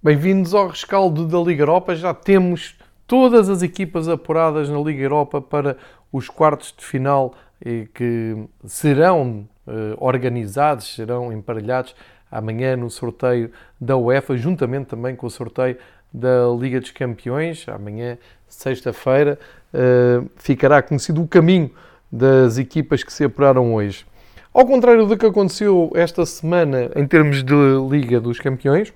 Bem-vindos ao rescaldo da Liga Europa. Já temos todas as equipas apuradas na Liga Europa para os quartos de final que serão eh, organizados, serão emparelhados amanhã no sorteio da UEFA, juntamente também com o sorteio da Liga dos Campeões. Amanhã, sexta-feira, eh, ficará conhecido o caminho das equipas que se apuraram hoje. Ao contrário do que aconteceu esta semana em termos de Liga dos Campeões,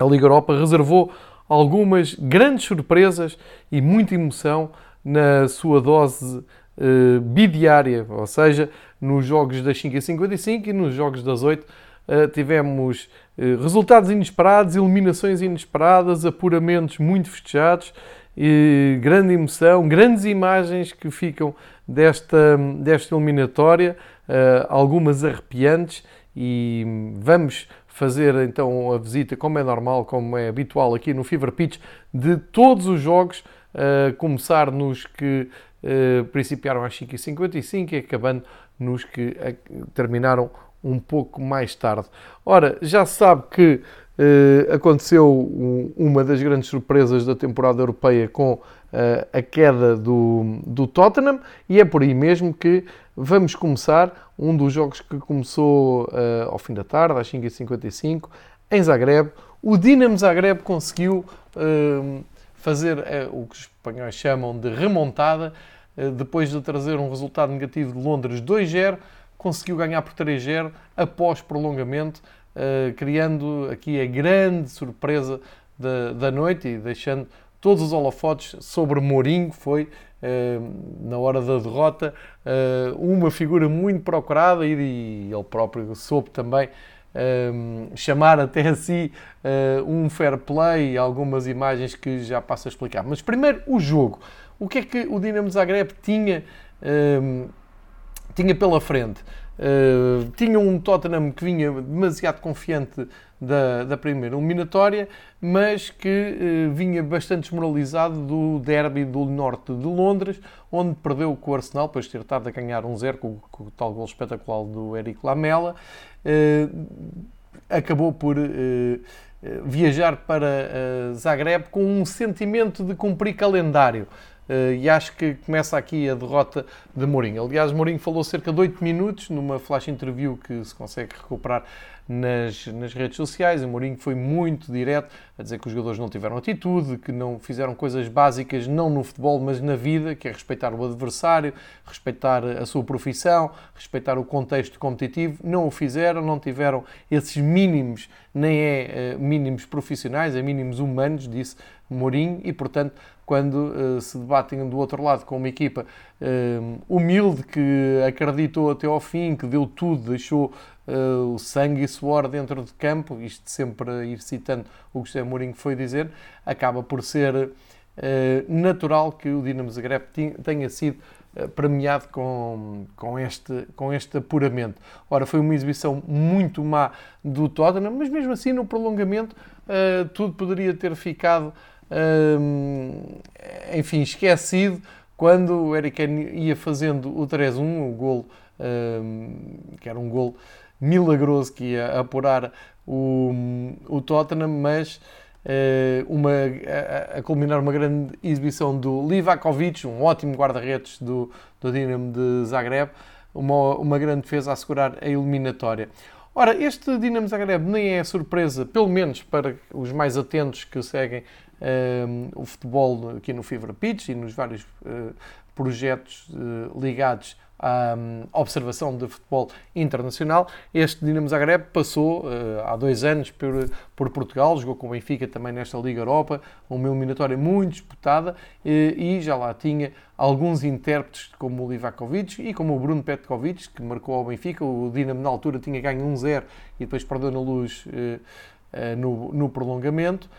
a Liga Europa reservou algumas grandes surpresas e muita emoção na sua dose uh, bidiária, ou seja, nos jogos das 5h55 e nos jogos das 8 uh, tivemos uh, resultados inesperados, eliminações inesperadas, apuramentos muito festejados, e grande emoção, grandes imagens que ficam desta, desta eliminatória, algumas arrepiantes e vamos fazer então a visita, como é normal, como é habitual aqui no Fever Pitch, de todos os jogos, uh, começar nos que uh, principiaram às 5h55 e acabando nos que uh, terminaram um pouco mais tarde. Ora, já sabe que uh, aconteceu um, uma das grandes surpresas da temporada europeia com a queda do, do Tottenham e é por aí mesmo que vamos começar um dos jogos que começou uh, ao fim da tarde, às 5h55, em Zagreb. O Dinamo Zagreb conseguiu uh, fazer uh, o que os espanhóis chamam de remontada, depois de trazer um resultado negativo de Londres 2-0, conseguiu ganhar por 3-0 após prolongamento, criando aqui a grande surpresa da, da noite e deixando todos os holofotes sobre Mourinho, foi na hora da derrota uma figura muito procurada e ele próprio soube também chamar até a si um fair play e algumas imagens que já passo a explicar. Mas primeiro o jogo. O que é que o Dinamo Zagreb tinha, tinha pela frente? Uh, tinha um Tottenham que vinha demasiado confiante da, da primeira eliminatória, mas que uh, vinha bastante desmoralizado do derby do norte de Londres, onde perdeu com o Arsenal, depois de ter estado a ganhar um zero com, com, o tal gol espetacular do Eric Lamela. Uh, acabou por viajar para Zagreb com um sentimento de cumprir calendário. Uh, e acho que começa aqui a derrota de Mourinho. Aliás, Mourinho falou cerca de 8 minutos numa flash interview que se consegue recuperar nas, nas redes sociais. O Mourinho foi muito direto a dizer que os jogadores não tiveram atitude, que não fizeram coisas básicas, não no futebol, mas na vida, que é respeitar o adversário, respeitar a sua profissão, respeitar o contexto competitivo. Não o fizeram, não tiveram esses mínimos, nem é uh, mínimos profissionais, é mínimos humanos, disse Mourinho, e portanto quando uh, se debatem do outro lado com uma equipa uh, humilde que acreditou até ao fim, que deu tudo, deixou uh, o sangue e suor dentro de campo, isto sempre ir citando o que José Mourinho foi dizer, acaba por ser natural que o Dinamo Zagreb tenha sido premiado com, com, este, com este apuramento. Ora, foi uma exibição muito má do Tottenham, mas mesmo assim no prolongamento tudo poderia ter ficado enfim, esquecido quando o Eric ia fazendo o 3-1, o gol, que era um gol milagroso que ia apurar o, o Tottenham, mas eh, uma, a, a, culminar uma grande exibição do Livakovic, um ótimo guarda-redes do, do Dinamo de Zagreb, uma, uma grande defesa a assegurar a eliminatória. Ora, este Dinamo Zagreb nem é surpresa, pelo menos para os mais atentos que seguem uh, o futebol aqui no Fever Pitch e nos vários uh, projetos uh, ligados à um, observação de futebol internacional. Este Dinamo Zagreb passou há dois anos por, por, Portugal, jogou com o Benfica também nesta Liga Europa, uma eliminatória muito disputada e já lá tinha alguns intérpretes como o Livakovic e como o Bruno Petkovic, que marcou ao Benfica. O Dinamo na altura tinha ganho 1-0 e depois perdeu na luz no, no prolongamento.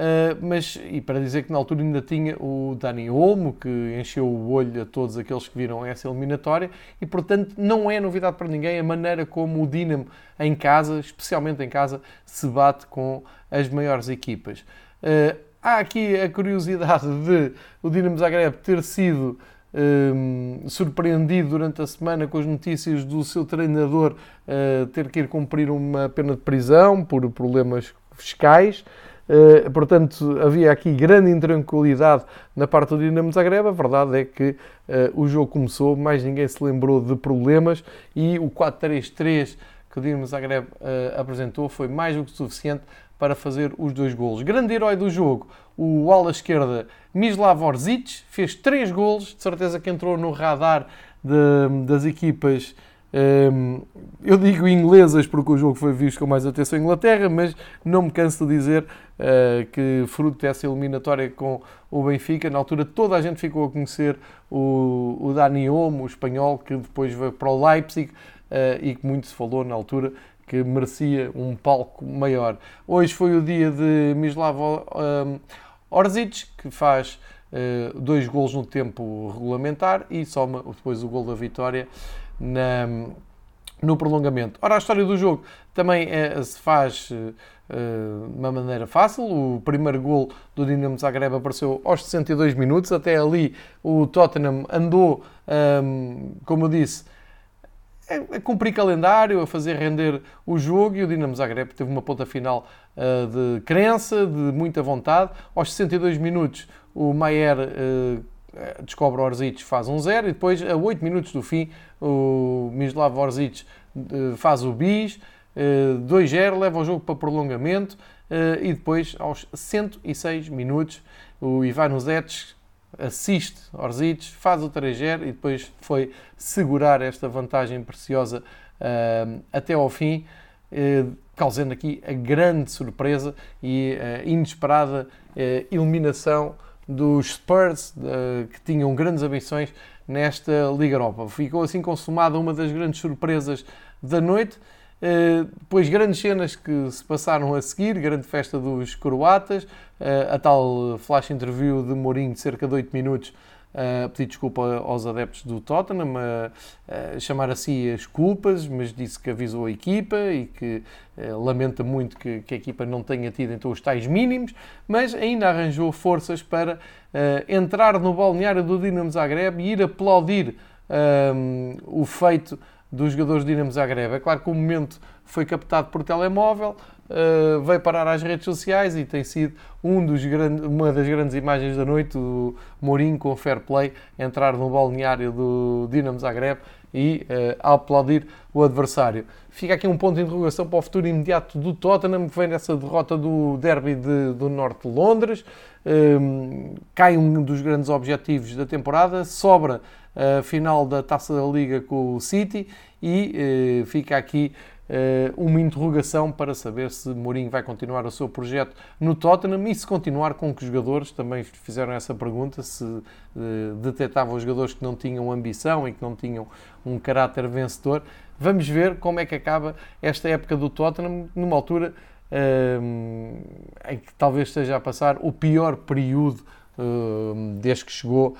Uh, mas, e para dizer que na altura ainda tinha o Dani Olmo, que encheu o olho a todos aqueles que viram essa eliminatória, e portanto não é novidade para ninguém a maneira como o Dinamo em casa, especialmente em casa, se bate com as maiores equipas. Uh, há aqui a curiosidade de o Dinamo Zagreb ter sido um, surpreendido durante a semana com as notícias do seu treinador uh, ter que ir cumprir uma pena de prisão por problemas fiscais. Uh, portanto, havia aqui grande intranquilidade na parte do Dinamo Zagreb. A verdade é que uh, o jogo começou, mais ninguém se lembrou de problemas e o 4-3-3 que o Dinamo Zagreb uh, apresentou foi mais do que suficiente para fazer os dois golos. Grande herói do jogo, o ala esquerda Mislav Orzic, fez três golos, de certeza que entrou no radar de, das equipas eu digo inglesas porque o jogo foi visto com mais atenção em Inglaterra, mas não me canso de dizer uh, que, fruto dessa eliminatória com o Benfica, na altura toda a gente ficou a conhecer o, Dani Olmo, o espanhol, que depois veio para o Leipzig uh, e que muito se falou na altura que merecia um palco maior. Hoje foi o dia de Mislav um, Orzic, que faz uh, dois golos no tempo regulamentar e soma depois o gol da vitória na, no prolongamento. Ora, a história do jogo também é, se faz uh, de uma maneira fácil. O primeiro gol do Dinamo Zagreb apareceu aos 62 minutos. Até ali o Tottenham andou, um, como eu disse, a, cumprir calendário, a fazer render o jogo e o Dinamo Zagreb teve uma ponta final uh, de crença, de muita vontade. Aos 62 minutos o Maier uh, descobre Orzic, faz um zero e depois, a 8 minutos do fim, o Mislav Orzic eh, faz o bis, 2-0, eh, leva o jogo para prolongamento e depois, aos 106 minutos, o Ivan Uzetes assiste Orzic, faz o 3-0 e depois foi segurar esta vantagem preciosa até ao fim, causando aqui a grande surpresa e inesperada eliminação dos Spurs, que tinham grandes ambições nesta Liga Europa. Ficou assim consumada uma das grandes surpresas da noite. Uh, depois, grandes cenas que se passaram a seguir, grande festa dos croatas, uh, a tal flash interview de Mourinho de cerca de 8 minutos, a pedir desculpa aos adeptos do Tottenham, a, a, chamar a si as culpas, mas disse que avisou a equipa e que eh, lamenta muito que, que, a equipa não tenha tido então os tais mínimos, mas ainda arranjou forças para eh, entrar no balneário do Dinamo Zagreb e ir aplaudir o feito dos jogadores do Dinamo Zagreb. É claro que o momento foi captado por telemóvel, uh, veio parar às redes sociais e tem sido um dos grandes, uma das grandes imagens da noite, o Mourinho com fair play, entrar no balneário do Dinamo Zagreb e uh, aplaudir o adversário. Fica aqui um ponto de interrogação para o futuro imediato do Tottenham, que vem dessa derrota do derby de, do norte de Londres. Um, ehm, cai um dos grandes objetivos da temporada, sobra a final da Taça da Liga com o City e uh, fica aqui uma interrogação para saber se Mourinho vai continuar o seu projeto no Tottenham e se continuar com que jogadores, também fizeram essa pergunta, se uh, detectavam jogadores que não tinham ambição e que não tinham um caráter vencedor. Vamos ver como é que acaba esta época do Tottenham numa altura uh, em que talvez esteja a passar o pior período desde que chegou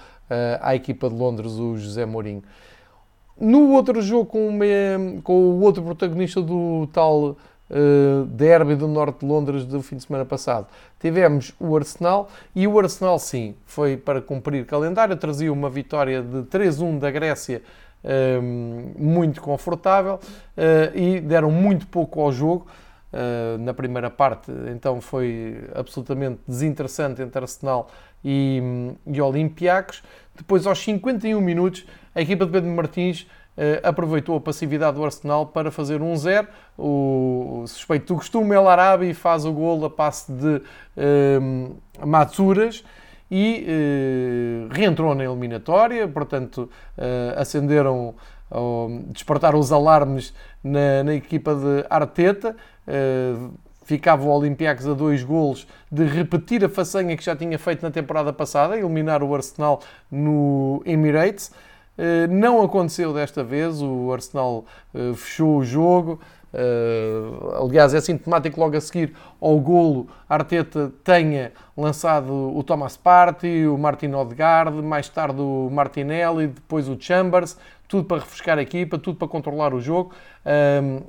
à equipa de Londres o José Mourinho. No outro jogo com, com o outro protagonista do tal uh, derby do norte de Londres do fim de semana passado, tivemos o Arsenal e o Arsenal sim, foi para cumprir calendário, trazia uma vitória de 3-1 da Grécia eh, muito confortável uh, e deram muito pouco ao jogo. Uh, na primeira parte, então foi absolutamente desinteressante entre Arsenal e, e Olympiacos. Depois, aos 51 minutos, a equipa de Pedro Martins uh, aproveitou a passividade do Arsenal para fazer 1-0. O, o suspeito do costume, El Arabi, faz o gol a passe de uh, Matsuras e uh, reentrou na eliminatória, portanto, acenderam, uh, despertaram os alarmes na, na equipa de Arteta. Uh, ficava o Olympiacos a dois golos de repetir a façanha que já tinha feito na temporada passada, eliminar o Arsenal no Emirates. Eh, não aconteceu desta vez, o Arsenal eh, fechou o jogo. Uh, aliás, é sintomático logo a seguir ao golo Arteta tenha lançado o Thomas Partey, o Martin Odegaard, mais tarde o Martinelli, depois o Chambers, tudo para refrescar a equipa, tudo para controlar o jogo. Uh,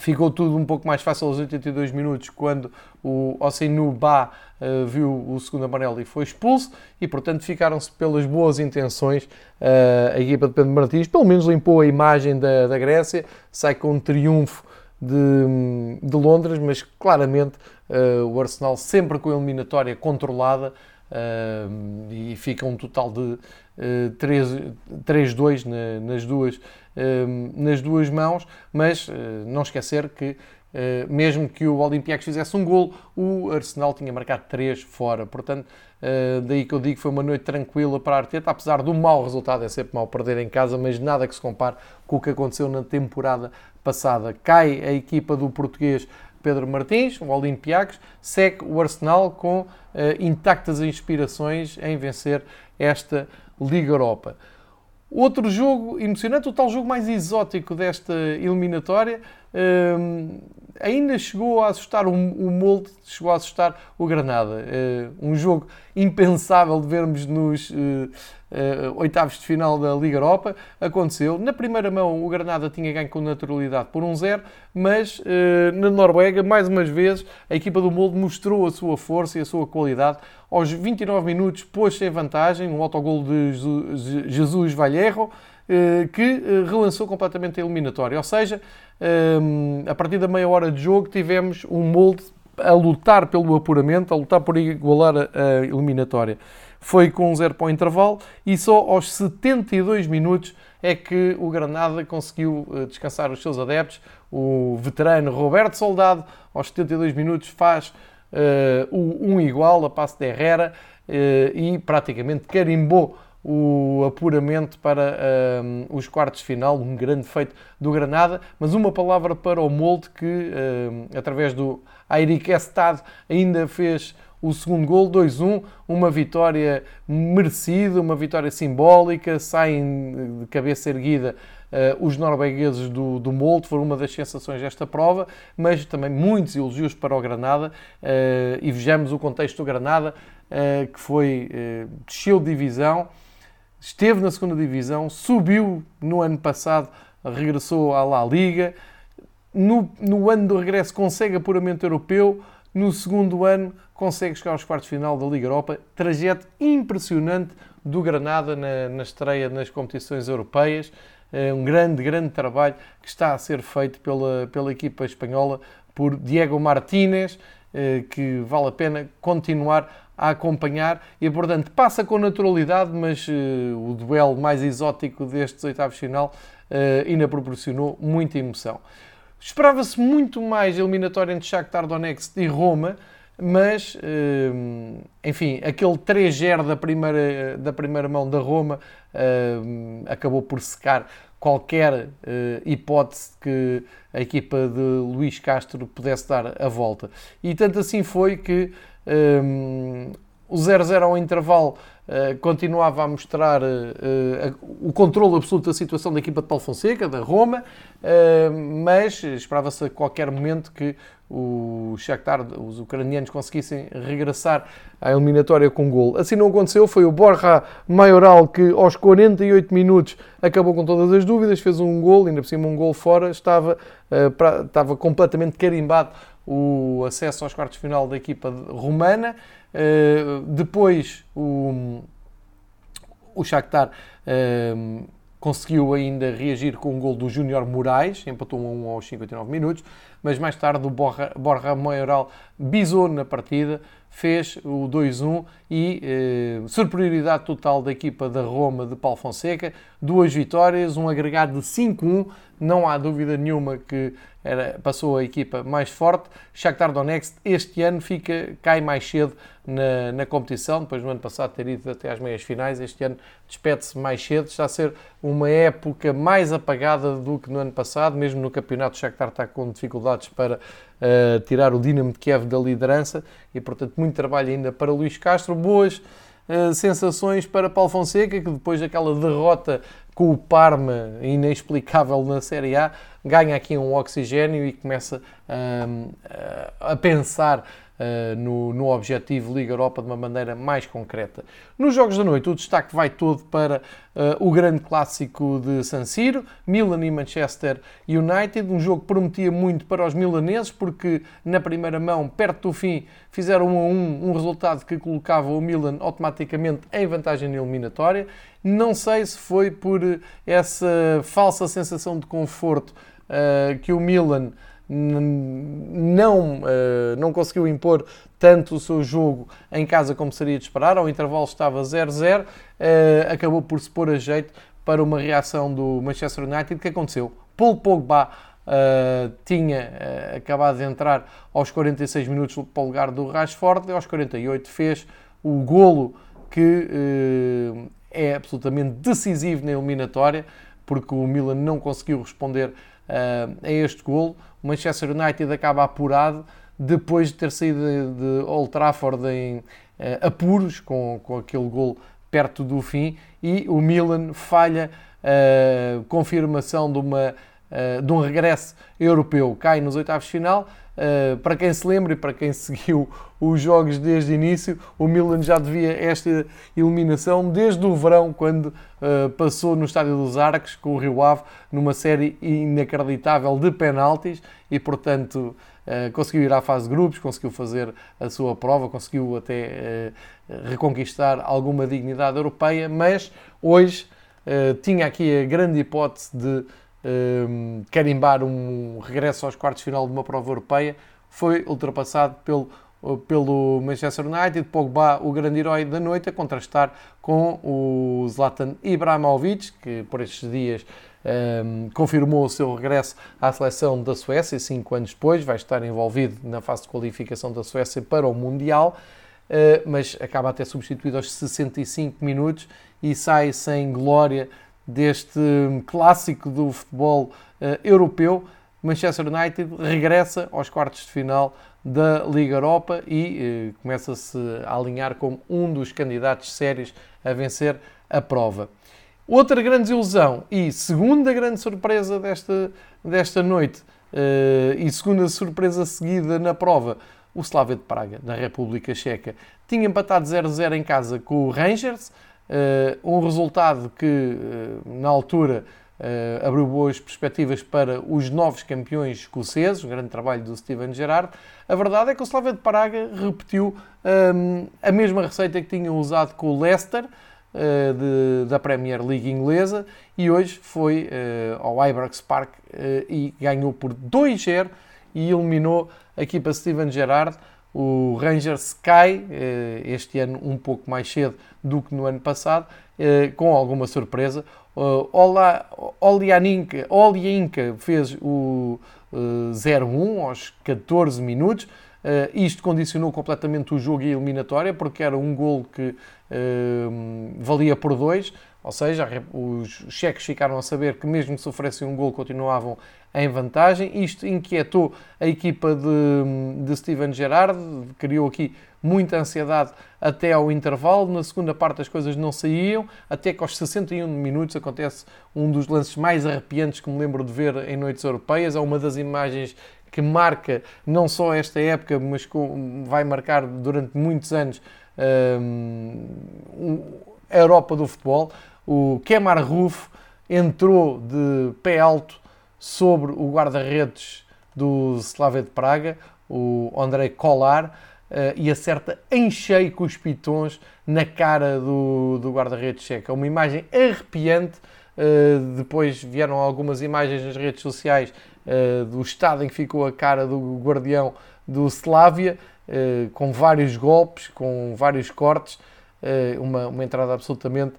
Ficou tudo um pouco mais fácil aos 82 minutos quando o Ossenu Ba viu o segundo amarelo e foi expulso e, portanto, ficaram-se pelas boas intenções uh, a equipa de Pedro Martins. Pelo menos limpou a imagem da, da Grécia, sai com um triunfo de, de Londres, mas claramente uh, o Arsenal sempre com a eliminatória controlada e fica um total de uh, 3-2 na, nas, duas, nas duas mãos, mas não esquecer que Uh, mesmo que o Olympiacos fizesse um gol, o Arsenal tinha marcado 3 fora. Portanto, uh, daí que eu digo que foi uma noite tranquila para a Arteta, apesar do mau resultado, é sempre mau perder em casa, mas nada que se compare com o que aconteceu na temporada passada. Cai a equipa do português Pedro Martins, o Olympiacos, segue o Arsenal com uh, intactas inspirações em vencer esta Liga Europa. Outro jogo emocionante, o tal jogo mais exótico desta eliminatória, ainda chegou a assustar o, o Molde, chegou a assustar o Granada. Uh, um jogo impensável de vermos nos uh, uh, oitavos de final da Liga Europa. Aconteceu. Na primeira mão, o Granada tinha ganho com naturalidade por 1-0, um mas na Noruega, mais umas vezes, a equipa do Molde mostrou a sua força e a sua qualidade. Aos 29 minutos, pôs-se em vantagem, um autogol de Jesus Vallejo. Eh, que eh, relançou completamente a eliminatória. Ou seja, eh, a partir da meia hora de jogo tivemos um molde a lutar pelo apuramento, a lutar por igualar a eliminatória. Foi com um zero para o intervalo e só aos 72 minutos é que o Granada conseguiu descansar os seus adeptos. O veterano Roberto Soldado, aos 72 minutos, faz uh, o um igual a passe de Herrera uh, e praticamente carimbou o apuramento para um, os quartos de final, um grande feito do Granada, mas uma palavra para o Molde que, um, através do Airik Estad, ainda fez o segundo gol, 2-1, uma vitória merecida, uma vitória simbólica, saem de cabeça erguida uh, os noruegueses do, do Molde, foram uma das sensações desta prova, mas também muitos elogios para o Granada, uh, e vejamos o contexto do Granada, uh, que foi, desceu de divisão, esteve na segunda divisão, subiu no ano passado, regressou à La Liga. No, no ano do regresso consegue apuramento europeu, no segundo ano consegue chegar aos quartos de final da Liga Europa. Trajeto impressionante do Granada na, na estreia nas competições europeias. É um grande, grande trabalho que está a ser feito pela, pela equipa espanhola por Diego Martínez, que vale a pena continuar a acompanhar e, portanto, passa com naturalidade, mas uh, o duelo mais exótico destes oitavos final uh, ainda proporcionou muita emoção. Esperava-se muito mais eliminatória entre Shakhtar Donetsk e Roma, mas, enfim, aquele 3-0 da primeira, da primeira mão da Roma acabou por secar qualquer hipótese que a equipa de Luís Castro pudesse dar a volta. E tanto assim foi que um, o 0-0 ao intervalo continuava a mostrar uh, uh, o controle absoluto da situação da equipa de Paulo Fonseca, da Roma, mas esperava-se a qualquer momento que o Shakhtar, os ucranianos conseguissem regressar à eliminatória com gol. Assim não aconteceu, foi o Borja Maioral que aos 48 minutos acabou com todas as dúvidas, fez um gol, ainda por cima um gol fora, estava, estava completamente carimbado o acesso aos quartos de final da equipa romana. Uh, depois o, o Shakhtar uh, conseguiu ainda reagir com um gol do Júnior Moraes, empatou 1 a 1 aos 59 minutos, mas mais tarde o Borja, Borja Maioral bisou na partida, fez o 2-1 e eh, superioridade total da equipa da Roma de Paulo Fonseca, duas vitórias, um agregado de 5-1, não há dúvida nenhuma que era, passou a equipa mais forte. Shakhtar Donetsk este ano fica, cai mais cedo na, na competição, depois no ano passado ter ido até às meias finais, este ano despede-se mais cedo, está a ser uma época mais apagada do que no ano passado, mesmo no campeonato o Shakhtar está com dificuldades para uh, tirar o Dinamo de Kiev da liderança e portanto muito trabalho ainda para Luís Castro, boas uh, sensações para Paulo Fonseca, que depois daquela derrota com o Parma, inexplicável na Série A, ganha aqui um oxigênio e começa um, a pensar no, no objetivo Liga Europa de uma maneira mais concreta. Nos Jogos da Noite, o destaque vai todo para uh, o grande clássico de San Siro, Milan e Manchester United, um jogo que prometia muito para os milaneses, porque na primeira mão, perto do fim, fizeram um a um, um resultado que colocava o Milan automaticamente em vantagem na eliminatória. Não sei se foi por essa falsa sensação de conforto uh, que o Milan não, não conseguiu impor tanto o seu jogo em casa como seria de esperar. Ao intervalo estava 0-0, acabou por se pôr a jeito para uma reação do Manchester United. O que aconteceu? Paul Pogba Uh, tinha uh, acabado de entrar aos 46 minutos para o lugar do Rashford e aos 48 fez o golo que uh, é absolutamente decisivo na eliminatória porque o Milan não conseguiu responder a este golo. O Manchester United acaba apurado depois de ter saído de, de Old Trafford em apuros com, com aquele golo perto do fim e o Milan falha a confirmação de uma uh, de um regresso europeu, cai nos oitavos de final. Uh, para quem se lembra e para quem seguiu os jogos desde o início, o Milan já devia esta eliminação desde o verão, quando uh, passou no Estádio dos Arcos com o Rio Ave numa série inacreditável de penaltis e, portanto, uh, conseguiu ir à fase de grupos, conseguiu fazer a sua prova, conseguiu até reconquistar alguma dignidade europeia, mas hoje tinha aqui a grande hipótese de um, carimbar um regresso aos quartos de final de uma prova europeia, foi ultrapassado pelo, pelo Manchester United, Pogba, o grande herói da noite, a contrastar com o Zlatan Ibrahimovic, que por estes dias um, confirmou o seu regresso à seleção da Suécia, cinco anos depois, vai estar envolvido na fase de qualificação da Suécia para o Mundial, uh, mas acaba até substituído aos 65 minutos e sai sem glória deste clássico do futebol uh, europeu, Manchester United regressa aos quartos de final da Liga Europa e uh, começa-se a alinhar como um dos candidatos sérios a vencer a prova. Outra grande desilusão e segunda grande surpresa desta, desta noite uh, e segunda surpresa seguida na prova, o Slavia de Praga, da República Checa. Tinha empatado 0-0 em casa com o Rangers, um resultado que, uh, na altura, uh, abriu boas perspectivas para os novos campeões escoceses, um grande trabalho do Steven Gerrard. A verdade é que o Slavia de Praga repetiu a mesma receita que tinha usado com o Leicester, de, da Premier League inglesa, e hoje foi ao Ibrox Park e ganhou por 2-0 e eliminou a equipa Steven Gerrard o Rangers cai eh, este ano um pouco mais cedo do que no ano passado, eh, com alguma surpresa. Olianinka, Olianka fez o 0-1 eh, aos 14 minutos. isto condicionou completamente o jogo e a eliminatória, porque era um gol que valia por dois. Ou seja, os cheques ficaram a saber que mesmo que sofressem um gol continuavam em vantagem. Isto inquietou a equipa de, de Steven Gerrard, criou aqui muita ansiedade até ao intervalo. Na segunda parte as coisas não saíam, até que aos 61 minutos acontece um dos lances mais arrepiantes que me lembro de ver em noites europeias. É uma das imagens que marca não só esta época, mas vai marcar durante muitos anos um, a Europa do futebol. O Kemar Ruf entrou de pé alto sobre o guarda-redes do Slavia de Praga, o Andrei Kolar, uh, e acerta em cheio com os pitons na cara do, do guarda-redes checo. É uma imagem arrepiante. Uh, depois vieram algumas imagens nas redes sociais uh, do estado em que ficou a cara do guardião do Slavia, com vários golpes, com vários cortes, uma, uma entrada absolutamente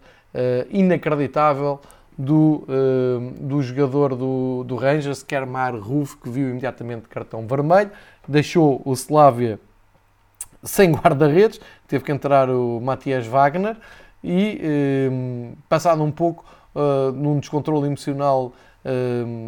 inacreditável do, uh, do jogador do, do Rangers, Kermar Ruf, que viu imediatamente cartão vermelho, deixou o Slavia sem guarda-redes, teve que entrar o Matias Wagner e, passado um pouco num descontrole emocional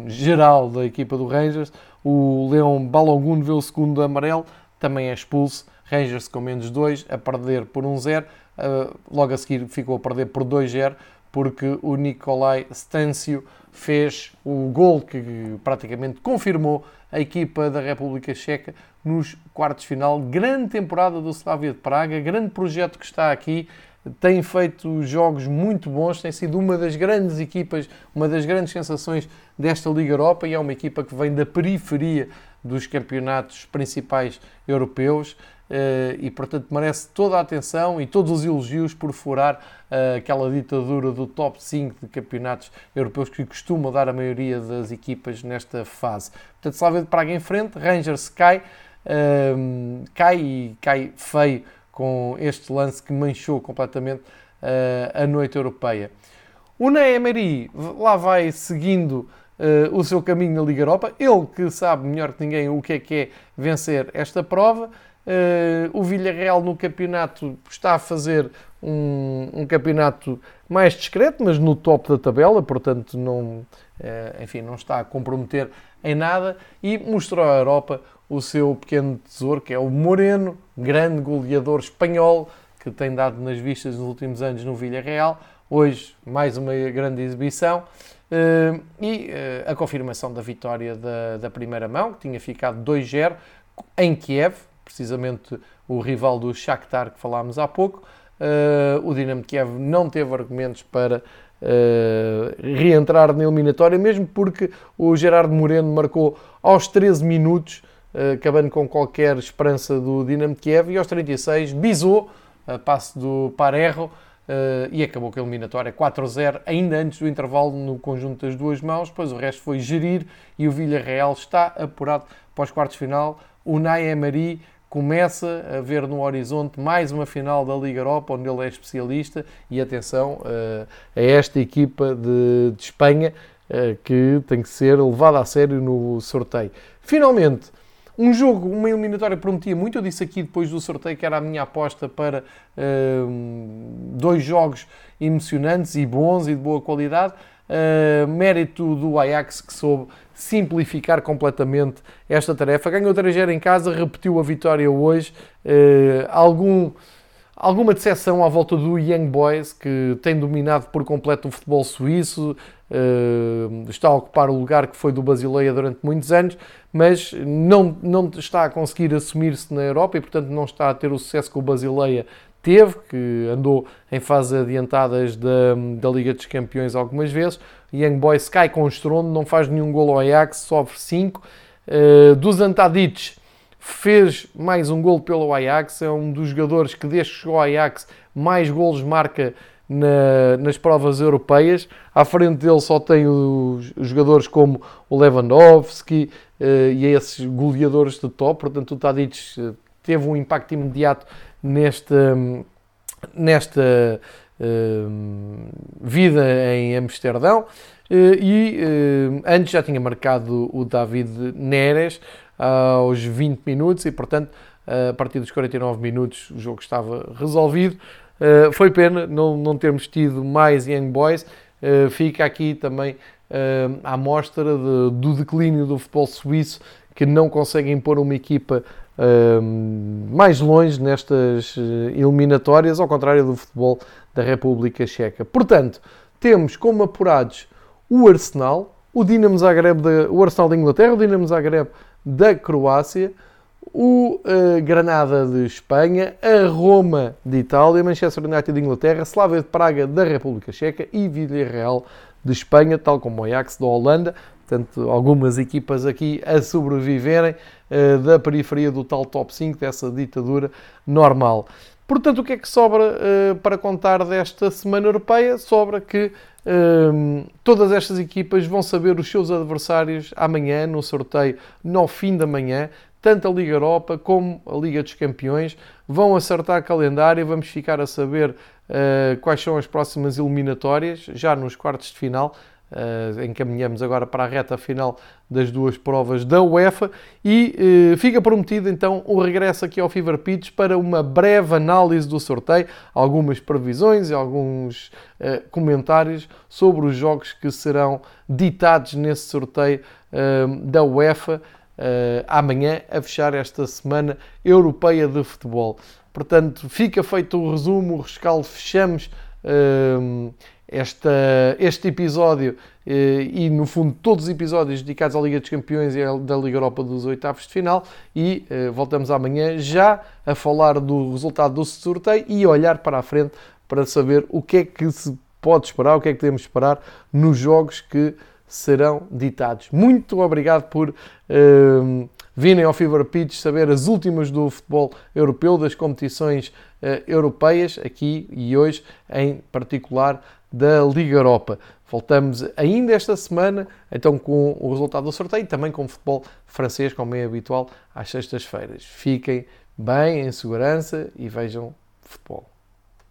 geral da equipa do Rangers, o Leão Balogun vê o segundo amarelo, também é expulso. Rangers com menos 2, a perder por 1-0. Uh, logo a seguir ficou a perder por 2-0 porque o Nicolai Stâncio fez o gol que praticamente confirmou a equipa da República Checa nos quartos de final. Grande temporada do Slavia de Praga, grande projeto que está aqui, tem feito jogos muito bons, tem sido uma das grandes equipas, uma das grandes sensações desta Liga Europa e é uma equipa que vem da periferia dos campeonatos principais europeus. E, portanto, merece toda a atenção e todos os elogios por furar aquela ditadura do top 5 de campeonatos europeus que costuma dar a maioria das equipas nesta fase. Portanto, Slavia de Praga em frente, Rangers cai, cai e cai feio com este lance que manchou completamente a noite europeia. O Ney Emery lá vai seguindo uh, o seu caminho na Liga Europa, ele que sabe melhor que ninguém o que é que é vencer esta prova. Uh, o Villarreal no campeonato está a fazer um, um, campeonato mais discreto, mas no top da tabela, portanto não, uh, enfim, não está a comprometer em nada e mostrou à Europa o seu pequeno tesouro, que é o Moreno, grande goleador espanhol, que tem dado nas vistas nos últimos anos no Villarreal. Hoje, mais uma grande exibição. Uh, e a confirmação da vitória da, da primeira mão, que tinha ficado 2-0 em Kiev, precisamente o rival do Shakhtar que falámos há pouco. Uh, o Dinamo Kiev não teve argumentos para reentrar na eliminatória, mesmo porque o Gerardo Moreno marcou aos 13 minutos, acabando com qualquer esperança do Dinamo Kiev, e aos 36 bisou a passe do Parejo Uh, e acabou com a eliminatória 4-0, ainda antes do intervalo no conjunto das duas mãos, pois o resto foi gerir e o Villarreal está apurado para os quartos de final. O Ney Emery começa a ver no horizonte mais uma final da Liga Europa, onde ele é especialista, e atenção uh, a esta equipa de, de Espanha, uh, que tem que ser levada a sério no sorteio. Finalmente, um jogo, uma eliminatória prometia muito. Eu disse aqui depois do sorteio que era a minha aposta para uh, dois jogos emocionantes e bons e de boa qualidade. Uh, mérito do Ajax que soube simplificar completamente esta tarefa. Ganhou 3 em casa, repetiu a vitória hoje. Uh, algum alguma decepção à volta do Young Boys, que tem dominado por completo o futebol suíço, uh, está a ocupar o lugar que foi do Basileia durante muitos anos, mas não, não está a conseguir assumir-se na Europa e, portanto, não está a ter o sucesso que o Basileia teve, que andou em fases adiantadas da, da Liga dos Campeões algumas vezes. Young Boys cai com o estrondo, não faz nenhum gol ao Ajax, sofre 5. Uh, dos Antadites fez mais um gol pelo Ajax, é um dos jogadores que desde que chegou ao Ajax mais golos marca na, nas provas europeias. À frente dele só tem os, os jogadores como o Lewandowski uh, e esses goleadores de top, portanto o Tadic uh, teve um impacto imediato nesta, nesta uh, vida em Amsterdão. e antes já tinha marcado o David Neres, aos 20 minutos e, portanto, a partir dos 49 minutos o jogo estava resolvido. Eh, foi pena não, não termos tido mais Young Boys. Eh, fica aqui também a amostra de, do declínio do futebol suíço que não consegue impor uma equipa mais longe nestas eliminatórias, ao contrário do futebol da República Checa. Portanto, temos como apurados o Arsenal, o Dinamo Zagreb, o Arsenal da Inglaterra, o Dinamo Zagreb da Croácia, o uh, Granada de Espanha, a Roma de Itália, Manchester United de Inglaterra, Slavia de Praga da República Checa e Villarreal de Espanha, tal como o Ajax da Holanda. Portanto, algumas equipas aqui a sobreviverem uh, da periferia do tal top 5, dessa ditadura normal. Portanto, o que é que sobra uh, para contar desta Semana Europeia? Sobra que um, todas estas equipas vão saber os seus adversários amanhã, no sorteio, no fim da manhã. Tanto a Liga Europa como a Liga dos Campeões vão acertar calendário. Vamos ficar a saber uh, quais são as próximas eliminatórias, já nos quartos de final. Uh, encaminhamos agora para a reta final das duas provas da UEFA e uh, fica prometido então o regresso aqui ao Fever Pitch para uma breve análise do sorteio, algumas previsões e alguns uh, comentários sobre os jogos que serão ditados nesse sorteio da UEFA amanhã a fechar esta semana europeia de futebol. Portanto, fica feito o resumo, o rescaldo, fechamos esta, este episódio eh, e, no fundo, todos os episódios dedicados à Liga dos Campeões e da Liga Europa dos oitavos de final. E eh, voltamos amanhã já a falar do resultado do sorteio e olhar para a frente para saber o que é que se pode esperar, o que é que podemos esperar nos jogos que serão ditados. Muito obrigado por uh, virem ao Fever Pitch saber as últimas do futebol europeu, das competições europeias, aqui e hoje, em particular da Liga Europa. Voltamos ainda esta semana, então com o resultado do sorteio e também com o futebol francês, como é habitual, às sextas-feiras. Fiquem bem, em segurança e vejam futebol.